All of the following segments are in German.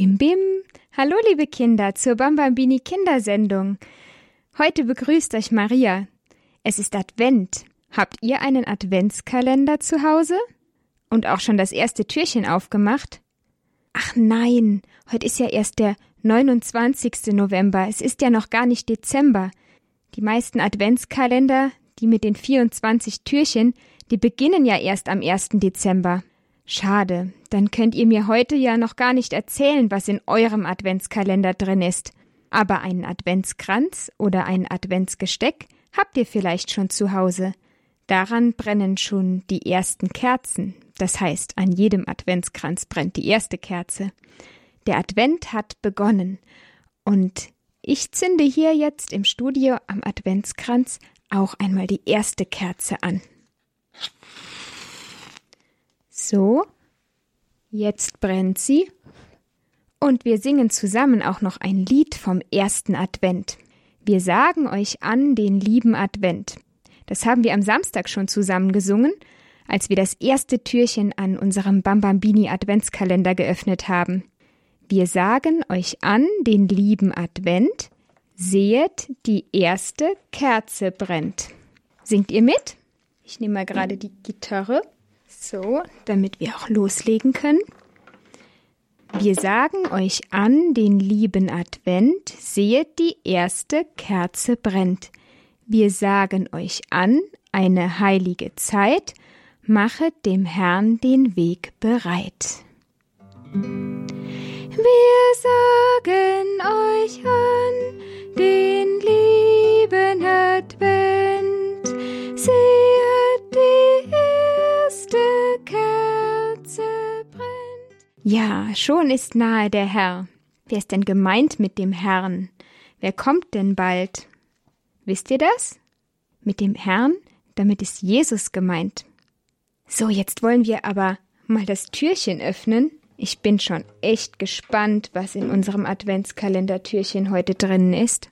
Bim Bim. Hallo liebe Kinder zur Bambambini Kindersendung. Heute begrüßt euch Maria. Es ist Advent. Habt ihr einen Adventskalender zu Hause? Und auch schon das erste Türchen aufgemacht? Ach nein, heute ist ja erst der 29. November. Es ist ja noch gar nicht Dezember. Die meisten Adventskalender, die mit den 24 Türchen, die beginnen ja erst am 1. Dezember. Schade, dann könnt ihr mir heute ja noch gar nicht erzählen, was in eurem Adventskalender drin ist. Aber einen Adventskranz oder ein Adventsgesteck habt ihr vielleicht schon zu Hause. Daran brennen schon die ersten Kerzen. Das heißt, an jedem Adventskranz brennt die erste Kerze. Der Advent hat begonnen. Und ich zünde hier jetzt im Studio am Adventskranz auch einmal die erste Kerze an. So, jetzt brennt sie. Und wir singen zusammen auch noch ein Lied vom ersten Advent. Wir sagen euch an den lieben Advent. Das haben wir am Samstag schon zusammen gesungen, als wir das erste Türchen an unserem Bambambini Adventskalender geöffnet haben. Wir sagen euch an den lieben Advent, sehet, die erste Kerze brennt. Singt ihr mit? Ich nehme mal gerade die Gitarre. So, damit wir auch loslegen können. Wir sagen euch an den lieben Advent, sehet die erste Kerze brennt. Wir sagen euch an eine heilige Zeit, machet dem Herrn den Weg bereit. Wir sagen euch an den Ja, schon ist nahe der Herr. Wer ist denn gemeint mit dem Herrn? Wer kommt denn bald? Wisst ihr das? Mit dem Herrn, damit ist Jesus gemeint. So, jetzt wollen wir aber mal das Türchen öffnen. Ich bin schon echt gespannt, was in unserem Adventskalendertürchen heute drinnen ist.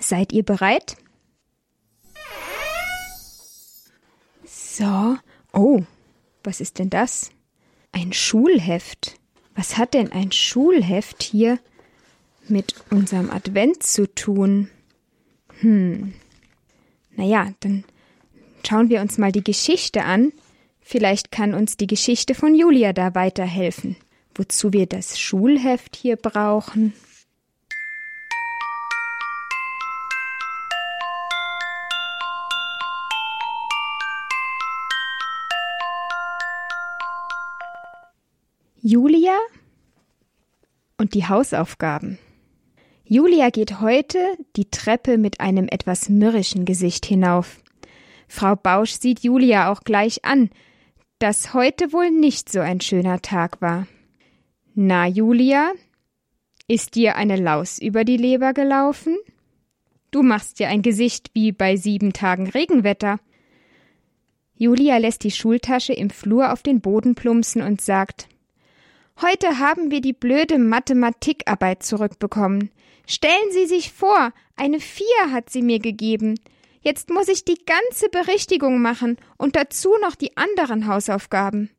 Seid ihr bereit? So. Oh, was ist denn das? Ein Schulheft. Was hat denn ein Schulheft hier mit unserem Advent zu tun? Hm. Naja, dann schauen wir uns mal die Geschichte an. Vielleicht kann uns die Geschichte von Julia da weiterhelfen. Wozu wir das Schulheft hier brauchen? Julia und die Hausaufgaben. Julia geht heute die Treppe mit einem etwas mürrischen Gesicht hinauf. Frau Bausch sieht Julia auch gleich an, dass heute wohl nicht so ein schöner Tag war. Na, Julia, ist dir eine Laus über die Leber gelaufen? Du machst ja ein Gesicht wie bei sieben Tagen Regenwetter. Julia lässt die Schultasche im Flur auf den Boden plumpsen und sagt Heute haben wir die blöde Mathematikarbeit zurückbekommen. Stellen Sie sich vor, eine Vier hat sie mir gegeben. Jetzt muss ich die ganze Berichtigung machen und dazu noch die anderen Hausaufgaben.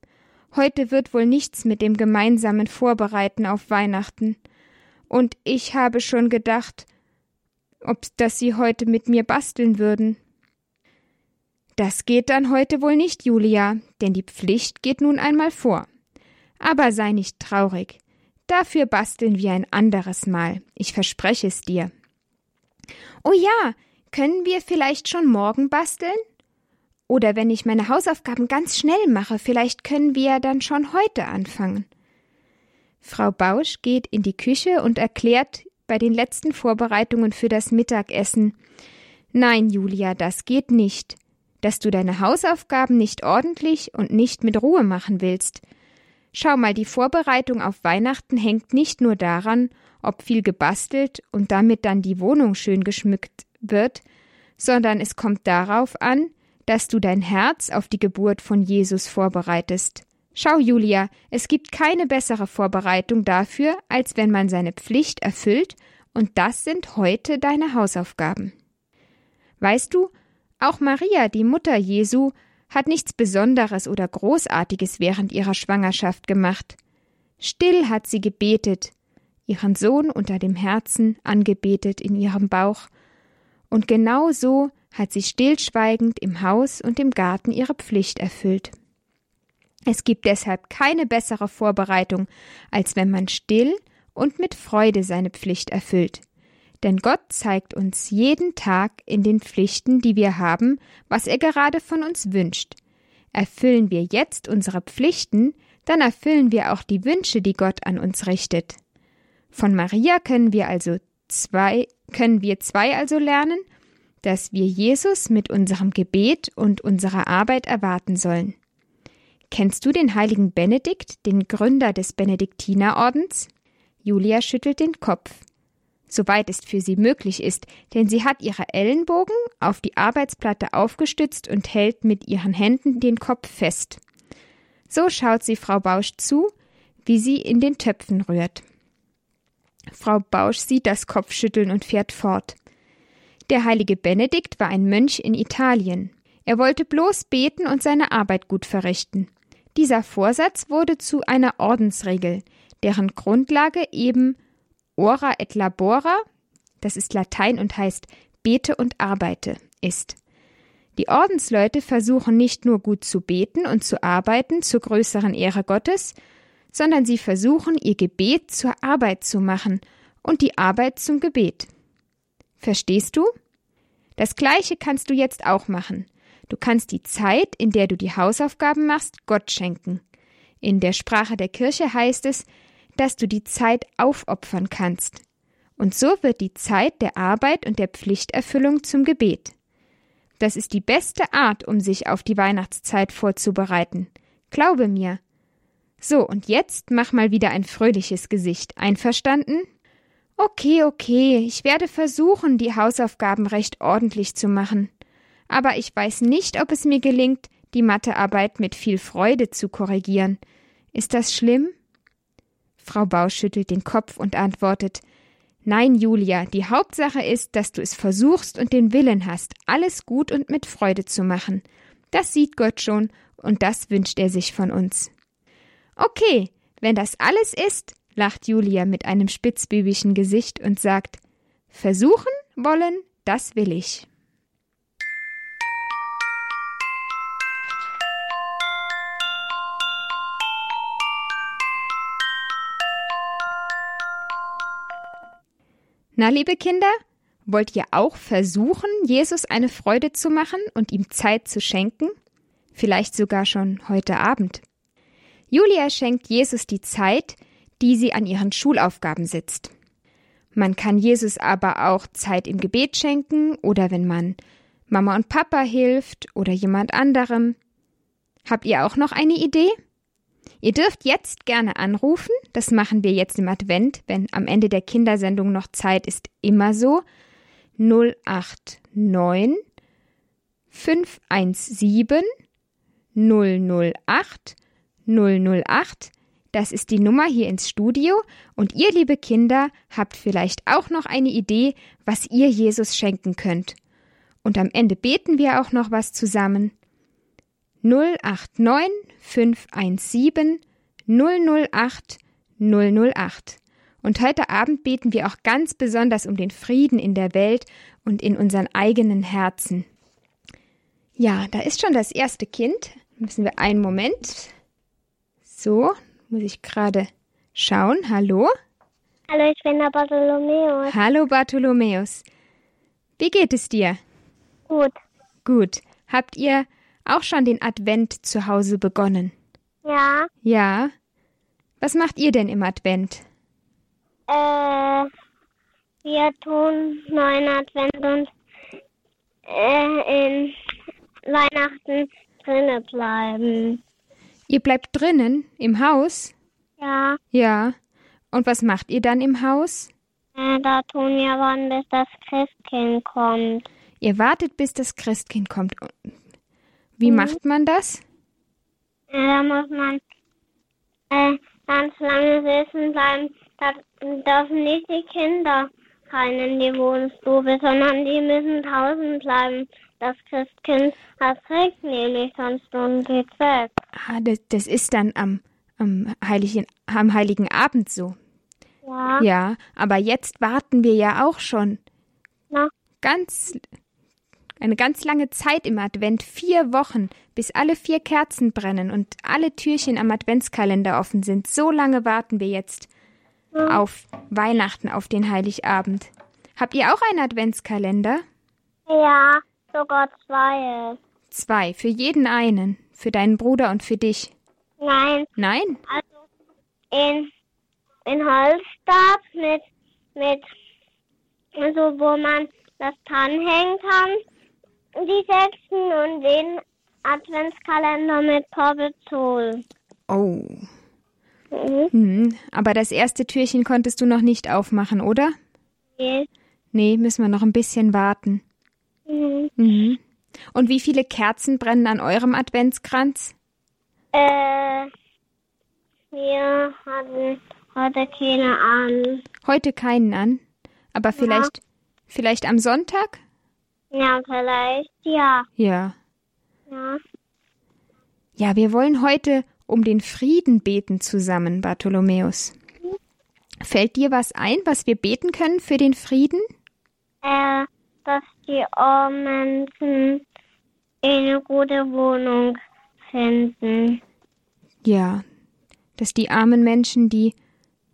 Heute wird wohl nichts mit dem gemeinsamen Vorbereiten auf Weihnachten. Und ich habe schon gedacht, ob dass Sie heute mit mir basteln würden. Das geht dann heute wohl nicht, Julia, denn die Pflicht geht nun einmal vor. Aber sei nicht traurig. Dafür basteln wir ein anderes Mal. Ich verspreche es dir. Oh ja, können wir vielleicht schon morgen basteln? Oder wenn ich meine Hausaufgaben ganz schnell mache, vielleicht können wir dann schon heute anfangen. Frau Bausch geht in die Küche und erklärt bei den letzten Vorbereitungen für das Mittagessen Nein, Julia, das geht nicht. Dass du deine Hausaufgaben nicht ordentlich und nicht mit Ruhe machen willst. Schau mal, die Vorbereitung auf Weihnachten hängt nicht nur daran, ob viel gebastelt und damit dann die Wohnung schön geschmückt wird, sondern es kommt darauf an, dass du dein Herz auf die Geburt von Jesus vorbereitest. Schau, Julia, es gibt keine bessere Vorbereitung dafür, als wenn man seine Pflicht erfüllt, und das sind heute deine Hausaufgaben. Weißt du, auch Maria, die Mutter Jesu, hat nichts Besonderes oder Großartiges während ihrer Schwangerschaft gemacht. Still hat sie gebetet, ihren Sohn unter dem Herzen, angebetet in ihrem Bauch. Und genau so hat sie stillschweigend im Haus und im Garten ihre Pflicht erfüllt. Es gibt deshalb keine bessere Vorbereitung, als wenn man still und mit Freude seine Pflicht erfüllt. Denn Gott zeigt uns jeden Tag in den Pflichten, die wir haben, was er gerade von uns wünscht. Erfüllen wir jetzt unsere Pflichten, dann erfüllen wir auch die Wünsche, die Gott an uns richtet. Von Maria können wir also zwei, können wir zwei also lernen, dass wir Jesus mit unserem Gebet und unserer Arbeit erwarten sollen. Kennst du den heiligen Benedikt, den Gründer des Benediktinerordens? Julia schüttelt den Kopf. Soweit es für sie möglich ist, denn sie hat ihre Ellenbogen auf die Arbeitsplatte aufgestützt und hält mit ihren Händen den Kopf fest. So schaut sie Frau Bausch zu, wie sie in den Töpfen rührt. Frau Bausch sieht das Kopfschütteln und fährt fort. Der heilige Benedikt war ein Mönch in Italien. Er wollte bloß beten und seine Arbeit gut verrichten. Dieser Vorsatz wurde zu einer Ordensregel, deren Grundlage eben ora et labora, das ist Latein und heißt bete und arbeite, ist. Die Ordensleute versuchen nicht nur gut zu beten und zu arbeiten zur größeren Ehre Gottes, sondern sie versuchen ihr Gebet zur Arbeit zu machen und die Arbeit zum Gebet. Verstehst du? Das gleiche kannst du jetzt auch machen. Du kannst die Zeit, in der du die Hausaufgaben machst, Gott schenken. In der Sprache der Kirche heißt es, dass du die Zeit aufopfern kannst. Und so wird die Zeit der Arbeit und der Pflichterfüllung zum Gebet. Das ist die beste Art, um sich auf die Weihnachtszeit vorzubereiten. Glaube mir. So, und jetzt mach mal wieder ein fröhliches Gesicht. Einverstanden? Okay, okay, ich werde versuchen, die Hausaufgaben recht ordentlich zu machen. Aber ich weiß nicht, ob es mir gelingt, die Mathearbeit mit viel Freude zu korrigieren. Ist das schlimm? Frau Bausch schüttelt den Kopf und antwortet Nein, Julia, die Hauptsache ist, dass du es versuchst und den Willen hast, alles gut und mit Freude zu machen. Das sieht Gott schon, und das wünscht er sich von uns. Okay, wenn das alles ist, lacht Julia mit einem spitzbübischen Gesicht und sagt Versuchen wollen, das will ich. Na, liebe Kinder, wollt ihr auch versuchen, Jesus eine Freude zu machen und ihm Zeit zu schenken? Vielleicht sogar schon heute Abend. Julia schenkt Jesus die Zeit, die sie an ihren Schulaufgaben sitzt. Man kann Jesus aber auch Zeit im Gebet schenken oder wenn man Mama und Papa hilft oder jemand anderem. Habt ihr auch noch eine Idee? Ihr dürft jetzt gerne anrufen, das machen wir jetzt im Advent, wenn am Ende der Kindersendung noch Zeit ist, immer so. 089 517 008 008. Das ist die Nummer hier ins Studio und ihr, liebe Kinder, habt vielleicht auch noch eine Idee, was ihr Jesus schenken könnt. Und am Ende beten wir auch noch was zusammen. 089 517 008 008. Und heute Abend beten wir auch ganz besonders um den Frieden in der Welt und in unseren eigenen Herzen. Ja, da ist schon das erste Kind. Müssen wir einen Moment. So, muss ich gerade schauen. Hallo? Hallo, ich bin der Bartholomäus. Hallo Bartholomäus. Wie geht es dir? Gut. Gut. Habt ihr auch schon den Advent zu Hause begonnen? Ja. Ja. Was macht ihr denn im Advent? Äh, wir tun neuen Advent und äh, in Weihnachten drinnen bleiben. Ihr bleibt drinnen im Haus? Ja. Ja. Und was macht ihr dann im Haus? Äh, da tun wir warten, bis das Christkind kommt. Ihr wartet, bis das Christkind kommt. Wie Mhm. macht man das? Da muss man äh, ganz lange sitzen bleiben. Da dürfen nicht die Kinder rein in die Wohnstube, sondern die müssen draußen bleiben. Das Christkind hat trägt nämlich sonst und geht weg. Ah, das, das ist dann am, am, Heiligen, am Heiligen Abend so. Ja. Ja, aber jetzt warten wir ja auch schon Na, ganz eine ganz lange Zeit im Advent, vier Wochen, bis alle vier Kerzen brennen und alle Türchen am Adventskalender offen sind. So lange warten wir jetzt auf Weihnachten, auf den Heiligabend. Habt ihr auch einen Adventskalender? ja, sogar zwei. Zwei, für jeden einen, für deinen Bruder und für dich. Nein, Nein? also in, in Holzstab mit, mit, also wo man das dranhängen kann, die sechsten und den Adventskalender mit Porbezol. Oh. Mhm. Hm, aber das erste Türchen konntest du noch nicht aufmachen, oder? Okay. Nee, müssen wir noch ein bisschen warten. Mhm. Mhm. Und wie viele Kerzen brennen an eurem Adventskranz? Äh, wir hatten heute keine an. Heute keinen an, aber vielleicht, vielleicht am Sonntag? Ja, vielleicht, ja. Ja. Ja. Ja, wir wollen heute um den Frieden beten zusammen, Bartholomäus. Fällt dir was ein, was wir beten können für den Frieden? Äh, dass die armen Menschen eine gute Wohnung finden. Ja, dass die armen Menschen, die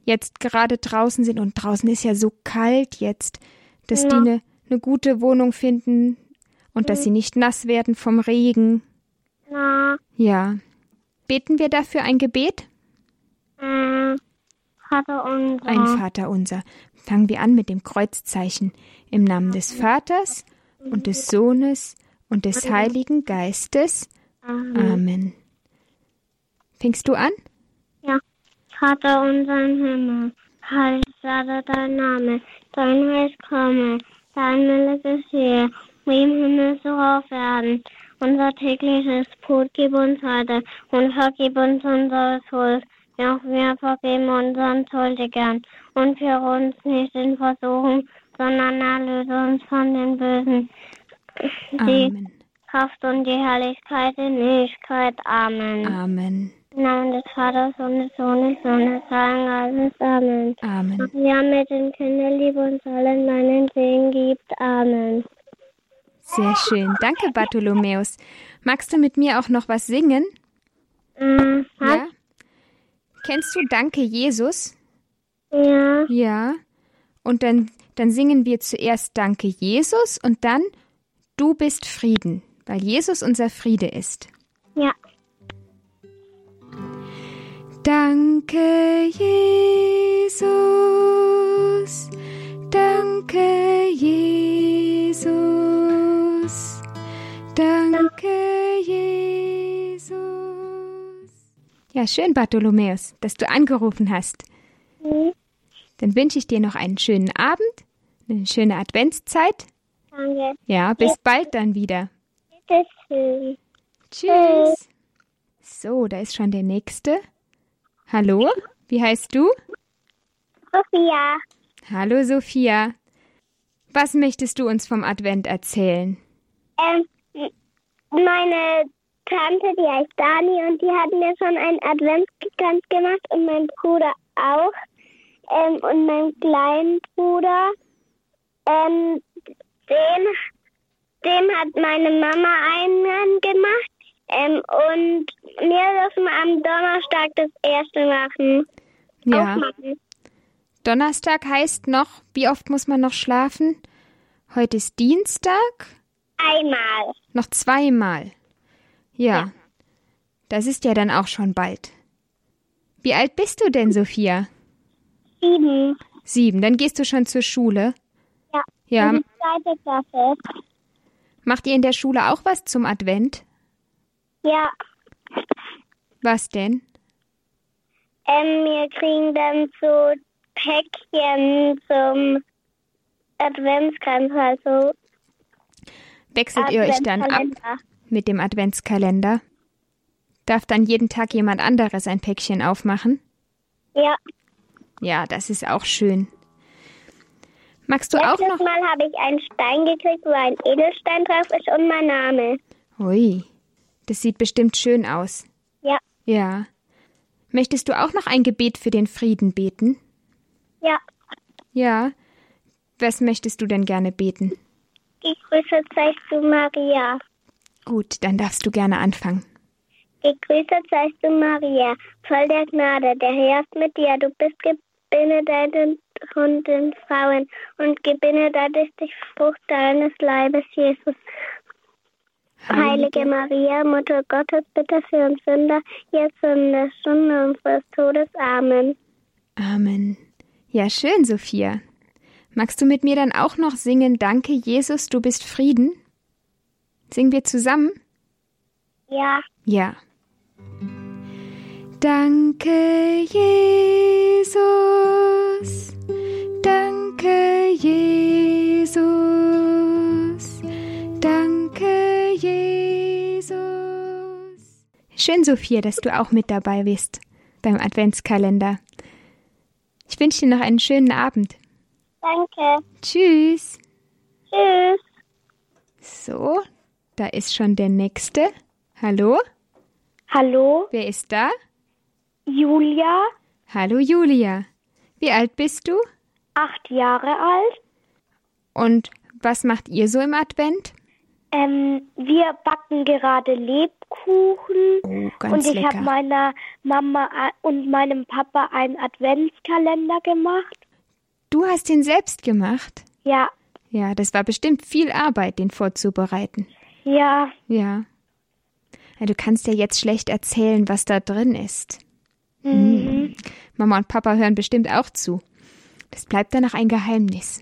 jetzt gerade draußen sind und draußen ist ja so kalt jetzt, dass die Ja. eine eine gute Wohnung finden und dass sie nicht nass werden vom Regen. Na, Ja. Beten wir dafür ein Gebet? äh, Vater unser. Ein Vater unser. Fangen wir an mit dem Kreuzzeichen. Im Namen des Vaters und des Sohnes und des Heiligen Geistes. Amen. Amen. Fängst du an? Ja. Vater unser im Himmel, heilig werde dein Name, dein Reich komme, dein Wille geschehe, wie im Himmel so auf Erden. Unser tägliches Brot gib uns heute und vergib uns unsere Schuld, wie auch wir vergeben unseren Schuldigern. Und für uns nicht in Versuchung, sondern erlöse uns von den Bösen. Die Amen. Kraft und die Herrlichkeit in Ewigkeit. Amen. Amen. Im Namen des Vaters und des Sohnes und des Heiligen Geistes. Amen. Amen. Ja, mit den Kindern lieb uns allen meinen Segen gibt. Amen. Sehr schön. Danke, Bartholomäus. Magst du mit mir auch noch was singen? Mhm. Ja? Kennst du Danke, Jesus? Ja. Ja. Und dann, dann singen wir zuerst Danke, Jesus und dann Du bist Frieden, weil Jesus unser Friede ist. Ja. Danke, Jesus. Danke, Jesus. Danke, Jesus. Ja, schön, Bartholomäus, dass du angerufen hast. Mhm. Dann wünsche ich dir noch einen schönen Abend, eine schöne Adventszeit. Danke. Ja, bis bald dann wieder. Bitteschön. Tschüss. So, da ist schon der nächste. Hallo, wie heißt du? Sophia. Hallo, Sophia. Was möchtest du uns vom Advent erzählen? Ähm, meine Tante, die heißt Dani und die hat mir schon einen Adventskranz gemacht und mein Bruder auch. Ähm, und mein kleinen Bruder, ähm, den, dem hat meine Mama einen gemacht. Ähm, und wir dürfen am Donnerstag das erste machen. Ja, Aufmachen. Donnerstag heißt noch, wie oft muss man noch schlafen? Heute ist Dienstag, Einmal. noch zweimal. Ja, das ist ja dann auch schon bald. Wie alt bist du denn, Sophia? Sieben. Sieben, dann gehst du schon zur Schule. Ja. Ja, In die zweite Klasse. macht ihr in der Schule auch was zum Advent? Ja. Was denn? Ähm, wir kriegen dann so Päckchen zum Adventskranz, also Wechselt ihr euch dann ab Adventskalender. mit dem Adventskalender? Darf dann jeden Tag jemand anderes ein Päckchen aufmachen? Ja, Ja, das ist auch schön. Magst du auch letztes noch? Mal habe ich einen Stein gekriegt, wo ein Edelstein drauf ist und mein Name. Ui, das sieht bestimmt schön aus. Ja, Ja. Möchtest du auch noch ein Gebet für den Frieden beten? Ja. Ja. Was möchtest du denn gerne beten? Gegrüßet seist du, Maria. Gut, dann darfst du gerne anfangen. Gegrüßet seist du, Maria, voll der Gnade. Der Herr ist mit dir. Du bist gebenedeit unter den Frauen und gebenedeit ist die Frucht deines Leibes, Jesus. Heilige Maria, Mutter Gottes, bitte für uns Sünder, jetzt und in der Stunde unseres Todes. Amen. Amen. Ja, schön, Sophia. Magst du mit mir dann auch noch singen, Danke, Jesus, du bist Frieden? Singen wir zusammen? Ja. Ja. Danke, Jesus. Danke, Jesus. Danke, Schön, Sophia, dass du auch mit dabei bist beim Adventskalender. Ich wünsche dir noch einen schönen Abend. Danke. Tschüss. Tschüss. So, da ist schon der nächste. Hallo? Hallo, Wer ist da? Julia, Hallo Julia. Wie alt bist du? acht Jahre alt. Und was macht ihr so im Advent? Ähm, wir backen gerade Lebkuchen. Oh, ganz und ich habe meiner Mama äh, und meinem Papa einen Adventskalender gemacht. Du hast ihn selbst gemacht? Ja, Ja, das war bestimmt viel Arbeit, den vorzubereiten. ja, Ja. ja du kannst ja jetzt schlecht erzählen, was da drin ist. mhm. Mama und Papa hören bestimmt auch zu. Das bleibt dann noch ein Geheimnis.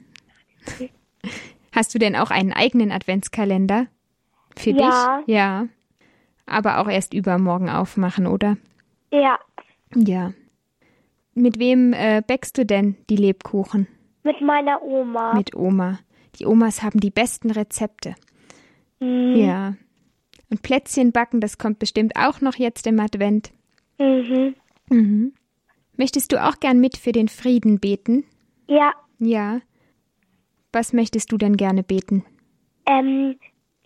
Hast du denn auch einen eigenen Adventskalender? Für Ja. dich? Ja. Aber auch erst übermorgen aufmachen, oder? ja. Ja. Mit wem äh, bäckst du denn die Lebkuchen? Mit meiner Oma. Mit Oma. Die Omas haben die besten Rezepte. Mhm. Ja. Und Plätzchen backen, das kommt bestimmt auch noch jetzt im Advent. Mhm. Mhm. Möchtest du auch gern mit für den Frieden beten? Ja, Ja. Was möchtest du denn gerne beten? ähm,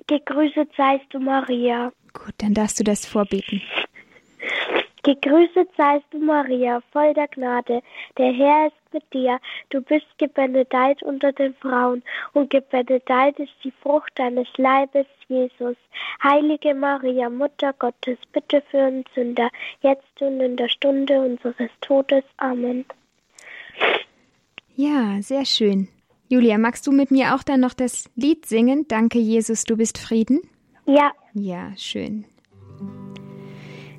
gegrüßet seist du, Maria. Gut, dann darfst du das vorbeten. Gegrüßet seist du, Maria, voll der Gnade. Der Herr ist mit dir. Du bist gebenedeit unter den Frauen, und gebenedeit ist die Frucht deines Leibes, Jesus. Heilige Maria, Mutter Gottes, bitte für uns Sünder, jetzt und in der Stunde unseres Todes. Amen. Ja, sehr schön. Julia, magst du mit mir auch dann noch das Lied singen? Danke, Jesus, du bist Frieden? Ja, Ja, schön.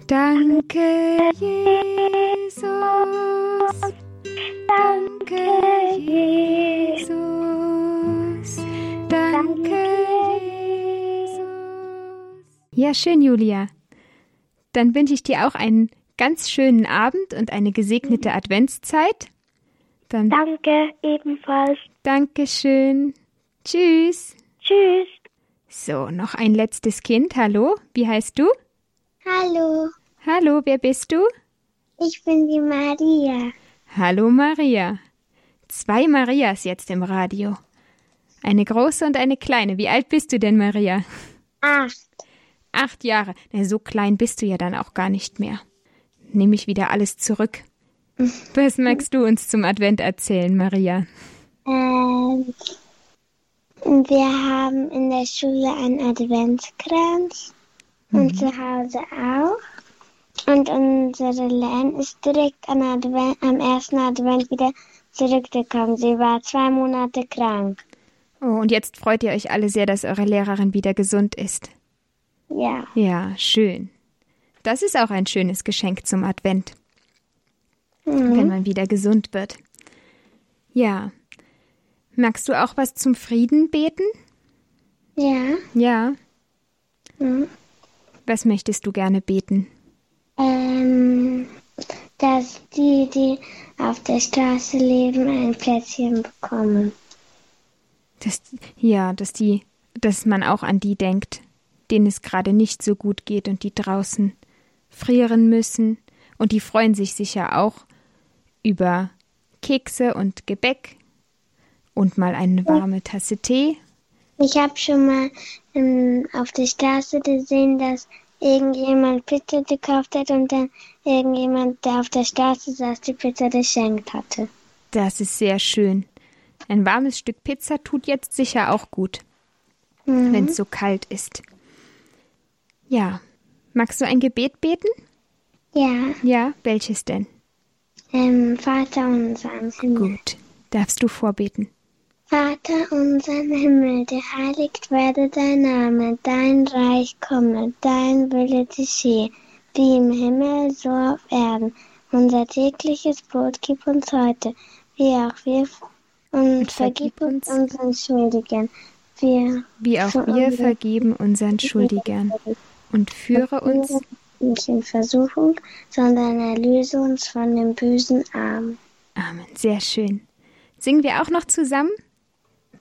Danke, Jesus. Danke, Jesus. Danke, Jesus. Ja, schön, Julia. Dann wünsche ich dir auch einen ganz schönen Abend und eine gesegnete Adventszeit. Dann danke ebenfalls. Dankeschön. Tschüss. Tschüss. So, noch ein letztes Kind. Hallo, wie heißt du? Hallo, Hallo, wer bist du? ich bin die Maria. Hallo Maria. Zwei Marias jetzt im Radio. Eine große und eine kleine. Wie alt bist du denn, Maria? Acht. Acht Jahre. Na, so klein bist du ja dann auch gar nicht mehr. Nehme ich wieder alles zurück. Was magst du uns zum Advent erzählen, Maria? Ähm, wir haben in der Schule einen Adventskranz und zu Hause auch. Und unsere Len ist direkt am, Advent, am ersten Advent wieder zurückgekommen. Sie war zwei Monate krank. Oh, und jetzt freut ihr euch alle sehr, dass eure Lehrerin wieder gesund ist. Ja. Ja, schön. Das ist auch ein schönes Geschenk zum Advent, Mhm. wenn man wieder gesund wird. Ja. Magst du auch was zum Frieden beten? Ja. Ja. Mhm. Was möchtest du gerne beten? Ähm, dass die, die auf der Straße leben, ein Plätzchen bekommen. Dass, ja, dass die, dass man auch an die denkt, denen es gerade nicht so gut geht und die draußen frieren müssen. Und die freuen sich sicher auch über Kekse und Gebäck und mal eine warme Tasse Tee. Ich habe schon mal ähm, auf der Straße gesehen, dass irgendjemand Pizza gekauft hat und dann irgendjemand, der auf der Straße saß, die Pizza geschenkt hatte. Das ist sehr schön. Ein warmes Stück Pizza tut jetzt sicher auch gut, mhm. wenn es so kalt ist. Ja. Magst du ein Gebet beten? Ja. Ja, welches denn? Ähm, Vater unser im Himmel. Gut. Darfst du vorbeten? Vater unser im Himmel, geheiligt werde dein Name, dein Reich komme, dein Wille geschehe, wie im Himmel, so auf Erden. Unser tägliches Brot gib uns heute, wie auch wir und, und vergib uns unseren Schuldigen, wir, wie auch wir vergeben unseren Schuldigern. Und führe uns nicht in Versuchung, sondern erlöse uns von dem bösen Arm. Amen. Sehr schön. Singen wir auch noch zusammen?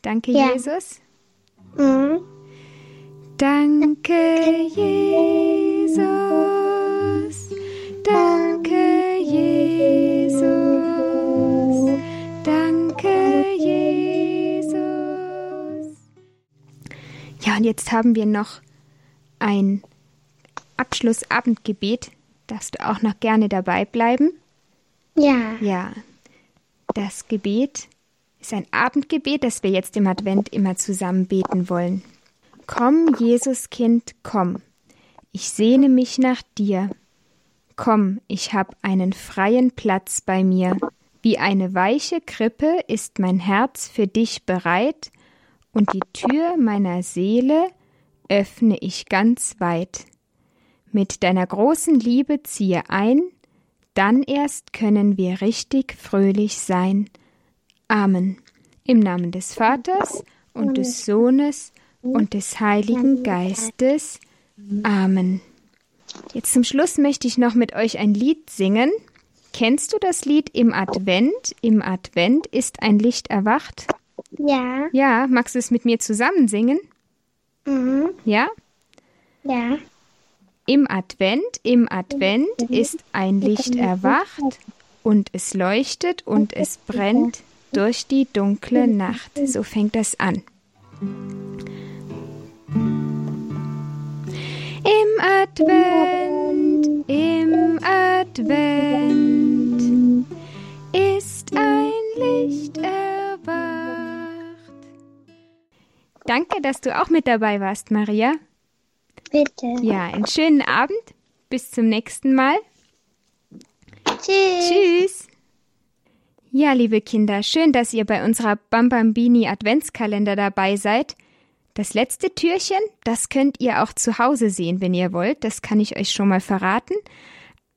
Danke, ja. Jesus. Mhm. Danke, Jesus. Danke, Jesus. Danke, Jesus. Ja, und jetzt haben wir noch ein Abschlussabendgebet. Darfst du auch noch gerne dabei bleiben? Ja. Ja. Das Gebet ist ein Abendgebet, das wir jetzt im Advent immer zusammen beten wollen. Komm, Jesuskind, komm. Ich sehne mich nach dir. Komm, ich hab einen freien Platz bei mir. Wie eine weiche Krippe ist mein Herz für dich bereit, und die Tür meiner Seele öffne ich ganz weit. Mit deiner großen Liebe ziehe ein, dann erst können wir richtig fröhlich sein. Amen. Im Namen des Vaters und des Sohnes und des Heiligen Geistes. Amen. Jetzt zum Schluss möchte ich noch mit euch ein Lied singen. Kennst du das Lied Im Advent? Im Advent ist ein Licht erwacht? Ja. Ja, magst du es mit mir zusammen singen? Mhm. Ja? Ja. Im Advent, im Advent ist ein Licht erwacht und es leuchtet und es brennt durch die dunkle Nacht. So fängt das an. Im Advent, im Advent ist ein Licht erwacht. Danke, dass du auch mit dabei warst, Maria. Bitte. Ja, einen schönen Abend. Bis zum nächsten Mal. Tschüss. Tschüss. Ja, liebe Kinder, schön, dass ihr bei unserer Bambambini Adventskalender dabei seid. Das letzte Türchen, das könnt ihr auch zu Hause sehen, wenn ihr wollt. Das kann ich euch schon mal verraten.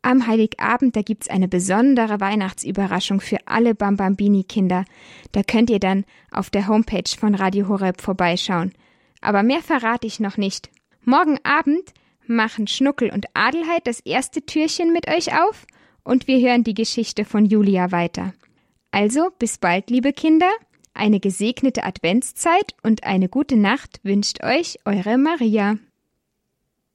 Am Heiligabend, da gibt's eine besondere Weihnachtsüberraschung für alle Bambambini-Kinder. Da könnt ihr dann auf der Homepage von Radio Horeb vorbeischauen. Aber mehr verrate ich noch nicht. Morgen Abend machen Schnuckel und Adelheid das erste Türchen mit euch auf und wir hören die Geschichte von Julia weiter. Also bis bald, liebe Kinder, eine gesegnete Adventszeit und eine gute Nacht wünscht euch eure Maria.